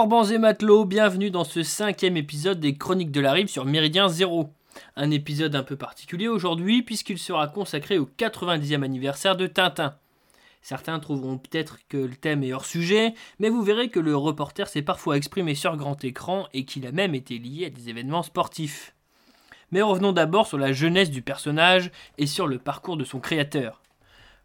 Forbans et matelots, bienvenue dans ce cinquième épisode des Chroniques de la Rive sur Méridien Zéro. Un épisode un peu particulier aujourd'hui puisqu'il sera consacré au 90e anniversaire de Tintin. Certains trouveront peut-être que le thème est hors sujet, mais vous verrez que le reporter s'est parfois exprimé sur grand écran et qu'il a même été lié à des événements sportifs. Mais revenons d'abord sur la jeunesse du personnage et sur le parcours de son créateur.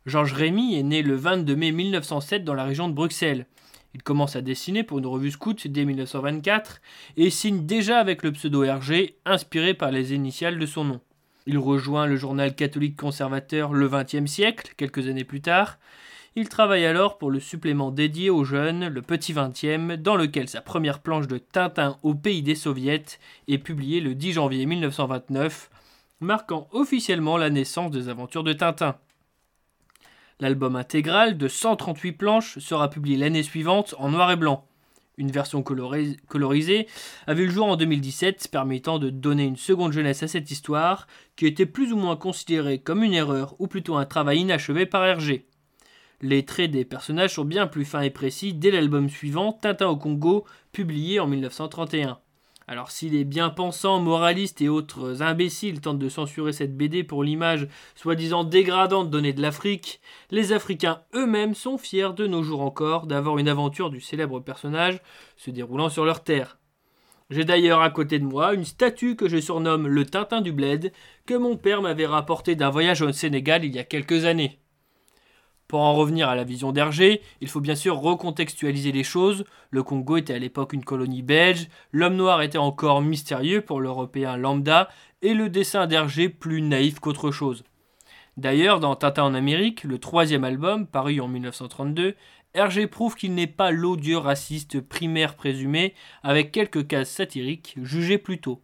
Georges Rémy est né le 22 mai 1907 dans la région de Bruxelles. Il commence à dessiner pour une revue scout dès 1924 et signe déjà avec le pseudo RG, inspiré par les initiales de son nom. Il rejoint le journal catholique conservateur Le XXe siècle, quelques années plus tard. Il travaille alors pour le supplément dédié aux jeunes, le Petit XXe, dans lequel sa première planche de Tintin au pays des soviets est publiée le 10 janvier 1929, marquant officiellement la naissance des aventures de Tintin. L'album intégral de 138 planches sera publié l'année suivante en noir et blanc. Une version colorisée avait le jour en 2017, permettant de donner une seconde jeunesse à cette histoire, qui était plus ou moins considérée comme une erreur ou plutôt un travail inachevé par Hergé. Les traits des personnages sont bien plus fins et précis dès l'album suivant, Tintin au Congo, publié en 1931. Alors si les bien-pensants, moralistes et autres imbéciles tentent de censurer cette BD pour l'image soi-disant dégradante donnée de l'Afrique, les Africains eux-mêmes sont fiers de nos jours encore d'avoir une aventure du célèbre personnage se déroulant sur leur terre. J'ai d'ailleurs à côté de moi une statue que je surnomme le Tintin du Bled, que mon père m'avait rapporté d'un voyage au Sénégal il y a quelques années. Pour en revenir à la vision d'Hergé, il faut bien sûr recontextualiser les choses. Le Congo était à l'époque une colonie belge, l'homme noir était encore mystérieux pour l'Européen lambda, et le dessin d'Hergé plus naïf qu'autre chose. D'ailleurs, dans Tintin en Amérique, le troisième album, paru en 1932, Hergé prouve qu'il n'est pas l'odieux raciste primaire présumé, avec quelques cases satiriques jugées plus tôt.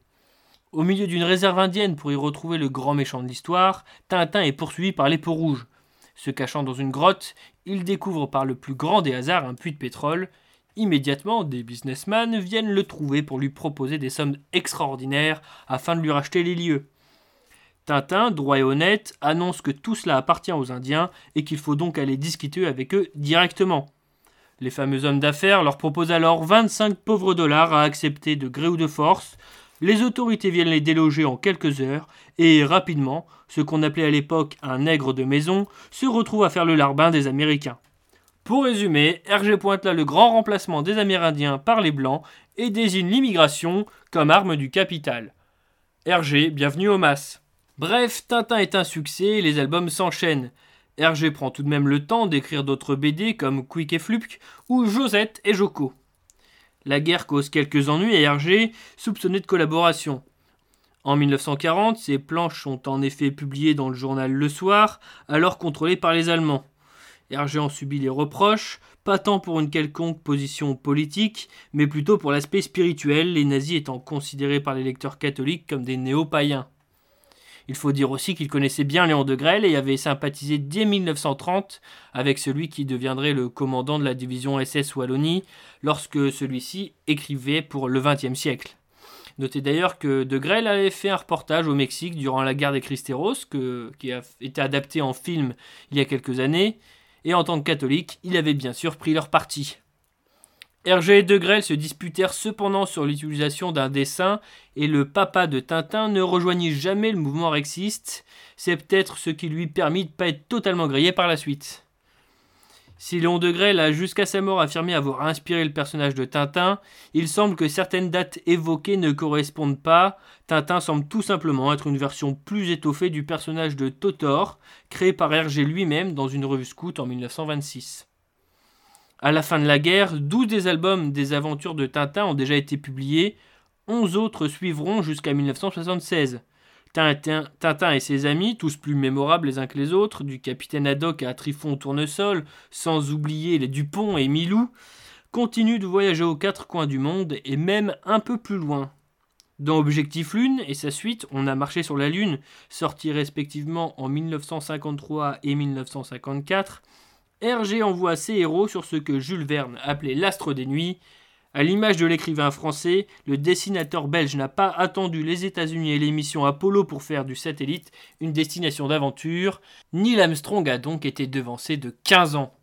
Au milieu d'une réserve indienne pour y retrouver le grand méchant de l'histoire, Tintin est poursuivi par les peaux rouges. Se cachant dans une grotte, il découvre par le plus grand des hasards un puits de pétrole. Immédiatement, des businessmen viennent le trouver pour lui proposer des sommes extraordinaires afin de lui racheter les lieux. Tintin, droit et honnête, annonce que tout cela appartient aux Indiens et qu'il faut donc aller discuter avec eux directement. Les fameux hommes d'affaires leur proposent alors 25 pauvres dollars à accepter de gré ou de force, les autorités viennent les déloger en quelques heures, et rapidement, ce qu'on appelait à l'époque un nègre de maison se retrouve à faire le larbin des Américains. Pour résumer, Hergé pointe là le grand remplacement des Amérindiens par les Blancs et désigne l'immigration comme arme du capital. Hergé, bienvenue au MAS. Bref, Tintin est un succès et les albums s'enchaînent. Hergé prend tout de même le temps d'écrire d'autres BD comme Quick et Flupk ou Josette et Joko. La guerre cause quelques ennuis et Hergé, soupçonné de collaboration. En 1940, ces planches sont en effet publiées dans le journal Le Soir, alors contrôlé par les Allemands. Hergé en subit les reproches, pas tant pour une quelconque position politique, mais plutôt pour l'aspect spirituel, les nazis étant considérés par les lecteurs catholiques comme des néo-païens. Il faut dire aussi qu'il connaissait bien Léon de Grelle et avait sympathisé dès 1930 avec celui qui deviendrait le commandant de la division SS Wallonie lorsque celui-ci écrivait pour le XXe siècle. Notez d'ailleurs que De Grelle avait fait un reportage au Mexique durant la guerre des Cristeros, qui a été adapté en film il y a quelques années, et en tant que catholique, il avait bien sûr pris leur parti. Hergé et Degrelle se disputèrent cependant sur l'utilisation d'un dessin et le papa de Tintin ne rejoignit jamais le mouvement rexiste. C'est peut-être ce qui lui permit de ne pas être totalement grillé par la suite. Si Léon Degrelle a jusqu'à sa mort affirmé avoir inspiré le personnage de Tintin, il semble que certaines dates évoquées ne correspondent pas. Tintin semble tout simplement être une version plus étoffée du personnage de Totor, créé par Hergé lui-même dans une revue scout en 1926. À la fin de la guerre, 12 des albums des aventures de Tintin ont déjà été publiés, 11 autres suivront jusqu'à 1976. Tintin, Tintin, et ses amis, tous plus mémorables les uns que les autres, du capitaine Haddock à Trifon Tournesol, sans oublier les Dupont et Milou, continuent de voyager aux quatre coins du monde et même un peu plus loin. Dans Objectif Lune et sa suite, On a marché sur la Lune, sortis respectivement en 1953 et 1954, Hergé envoie ses héros sur ce que Jules Verne appelait l'astre des nuits. À l'image de l'écrivain français, le dessinateur belge n'a pas attendu les États-Unis et l'émission Apollo pour faire du satellite une destination d'aventure. Neil Armstrong a donc été devancé de 15 ans.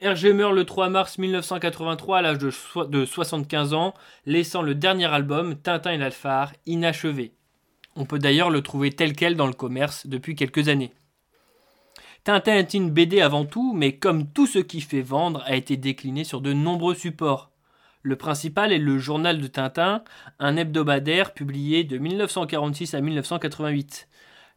Hergé meurt le 3 mars 1983 à l'âge de, 75 ans, laissant le dernier album, Tintin et l'Alphare, inachevé. On peut d'ailleurs le trouver tel quel dans le commerce depuis quelques années. Tintin est une BD avant tout, mais comme tout ce qui fait vendre, a été décliné sur de nombreux supports. Le principal est le Journal de Tintin, un hebdomadaire publié de 1946 à 1988.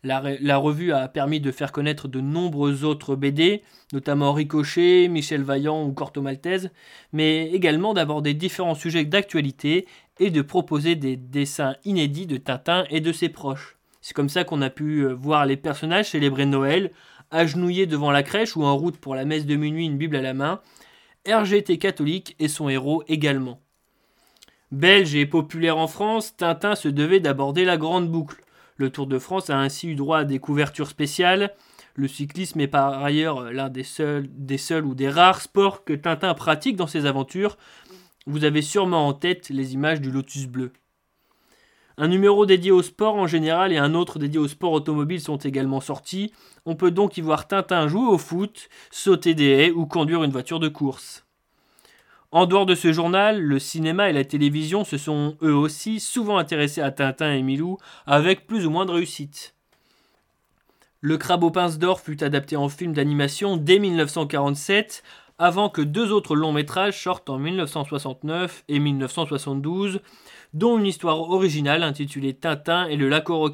La, revue a permis de faire connaître de nombreux autres BD, notamment Ricochet, Michel Vaillant ou Corto Maltese, mais également d'aborder différents sujets d'actualité et de proposer des dessins inédits de Tintin et de ses proches. C'est comme ça qu'on a pu euh, voir les personnages célébrer Noël, agenouillés devant la crèche ou en route pour la messe de minuit, une Bible à la main. Hergé était catholique et son héros également. Belge et populaire en France, Tintin se devait d'aborder la grande boucle. Le Tour de France a ainsi eu droit à des couvertures spéciales. Le cyclisme est par ailleurs l'un des seuls, des seuls ou des rares sports que Tintin pratique dans ses aventures. Vous avez sûrement en tête les images du Lotus bleu. Un numéro dédié au sport en général et un autre dédié au sport automobile sont également sortis. On peut donc y voir Tintin jouer au foot, sauter des haies ou conduire une voiture de course. En dehors de ce journal, le cinéma et la télévision se sont eux aussi souvent intéressés à Tintin et Milou avec plus ou moins de réussite. Le Crabe aux pinces d'or fut adapté en film d'animation dès 1947, avant que deux autres longs métrages sortent en 1969 et 1972, dont une histoire originale intitulée Tintin et le lac aux.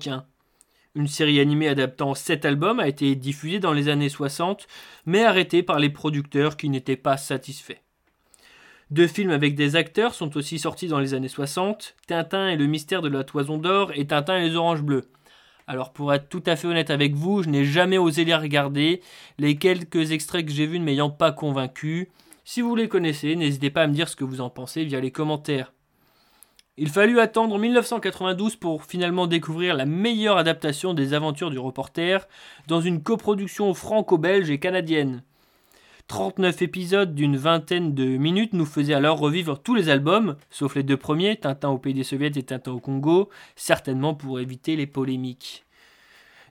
Une série animée adaptant sept albums a été diffusée dans les années 60, mais arrêtée par les producteurs qui n'étaient pas satisfaits. Deux films avec des acteurs sont aussi sortis dans les années 60, Tintin et le mystère de la toison d'or et Tintin et les oranges bleues. Alors pour être tout à fait honnête avec vous, je n'ai jamais osé les regarder, les quelques extraits que j'ai vus ne m'ayant pas convaincu. Si vous les connaissez, n'hésitez pas à me dire ce que vous en pensez via les commentaires. Il fallut attendre 1992 pour finalement découvrir la meilleure adaptation des aventures du reporter dans une coproduction franco-belge et canadienne. 39 épisodes d'une vingtaine de minutes nous faisaient alors revivre tous les albums, sauf les deux premiers, Tintin au pays des soviets et Tintin au Congo, certainement pour éviter les polémiques.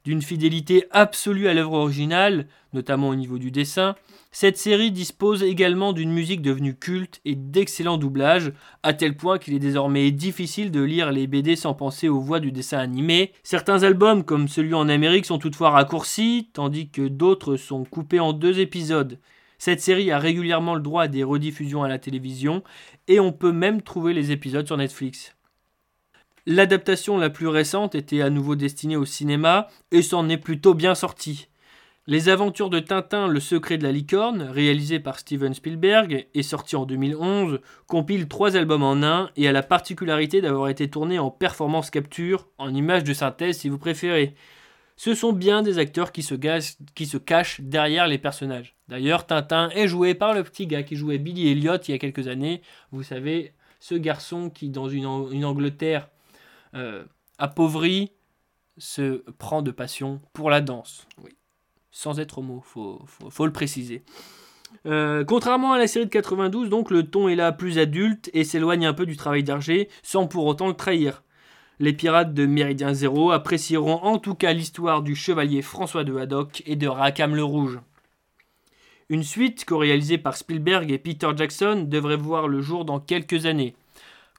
D'une fidélité absolue à l'œuvre originale, notamment au niveau du dessin, cette série dispose également d'une musique devenue culte et d'excellents doublages, à tel point qu'il est désormais difficile de lire les BD sans penser aux voix du dessin animé. Certains albums, comme celui en Amérique, sont toutefois raccourcis, tandis que d'autres sont coupés en deux épisodes. Cette série a régulièrement le droit à des rediffusions à la télévision et on peut même trouver les épisodes sur Netflix. L'adaptation la plus récente était à nouveau destinée au cinéma et s'en est plutôt bien sortie. Les aventures de Tintin, le secret de la licorne, réalisé par Steven Spielberg et sorti en 2011, compile trois albums en un et a la particularité d'avoir été tourné en performance capture, en image de synthèse si vous préférez ce sont bien des acteurs qui se, cachent derrière les personnages. D'ailleurs, Tintin est joué par le petit gars qui jouait Billy Elliot il y a quelques années. Vous savez, ce garçon qui, dans une, Angleterre euh, appauvrie, se prend de passion pour la danse. Oui. Sans être homo, faut, faut, le préciser. Euh, contrairement à la série de 92, donc le ton est là plus adulte et s'éloigne un peu du travail d'Arger sans pour autant le trahir. Les pirates de Méridien Zéro apprécieront en tout cas l'histoire du chevalier François de Haddock et de Rackham le Rouge. Une suite co-réalisée par Spielberg et Peter Jackson devrait voir le jour dans quelques années.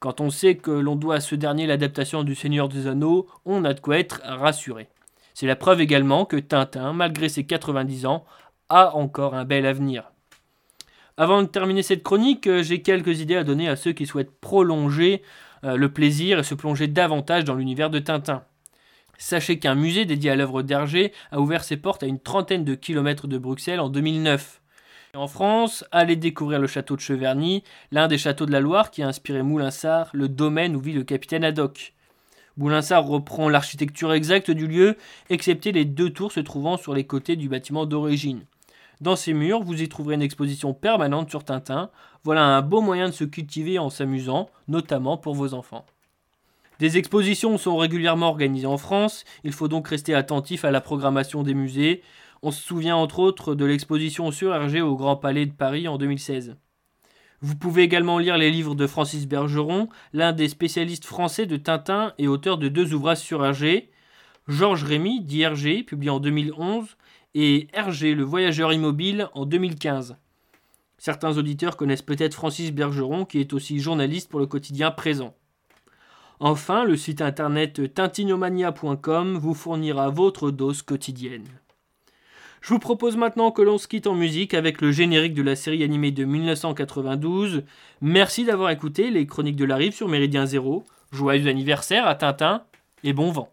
Quand on sait que l'on doit à ce dernier l'adaptation du Seigneur des Anneaux, on a de quoi être rassuré. C'est la preuve également que Tintin, malgré ses 90 ans, a encore un bel avenir. Avant de terminer cette chronique, j'ai quelques idées à donner à ceux qui souhaitent prolonger euh, le plaisir et se plonger davantage dans l'univers de Tintin. Sachez qu'un musée dédié à l'œuvre d'Hergé a ouvert ses portes à une trentaine de kilomètres de Bruxelles en 2009. En France, allez découvrir le château de Cheverny, l'un des châteaux de la Loire qui a inspiré Moulinsart, le domaine où vit le capitaine Haddock. Moulinsart reprend l'architecture exacte du lieu, excepté les deux tours se trouvant sur les côtés du bâtiment d'origine. Dans ces murs, vous y trouverez une exposition permanente sur Tintin. Voilà un beau moyen de se cultiver en s'amusant, notamment pour vos enfants. Des expositions sont régulièrement organisées en France, il faut donc rester attentif à la programmation des musées. On se souvient entre autres de l'exposition sur Hergé au Grand Palais de Paris en 2016. Vous pouvez également lire les livres de Francis Bergeron, l'un des spécialistes français de Tintin et auteur de deux ouvrages sur Hergé. Georges Rémy, dit Hergé, publié en 2011, et Hergé, le voyageur immobile, en 2015. Certains auditeurs connaissent peut-être Francis Bergeron, qui est aussi journaliste pour le quotidien présent. Enfin, le site internet tintinomania.com vous fournira votre dose quotidienne. Je vous propose maintenant que l'on se quitte en musique avec le générique de la série animée de 1992. Merci d'avoir écouté les chroniques de la rive sur Méridien Zéro. Joyeux anniversaire à Tintin et bon vent.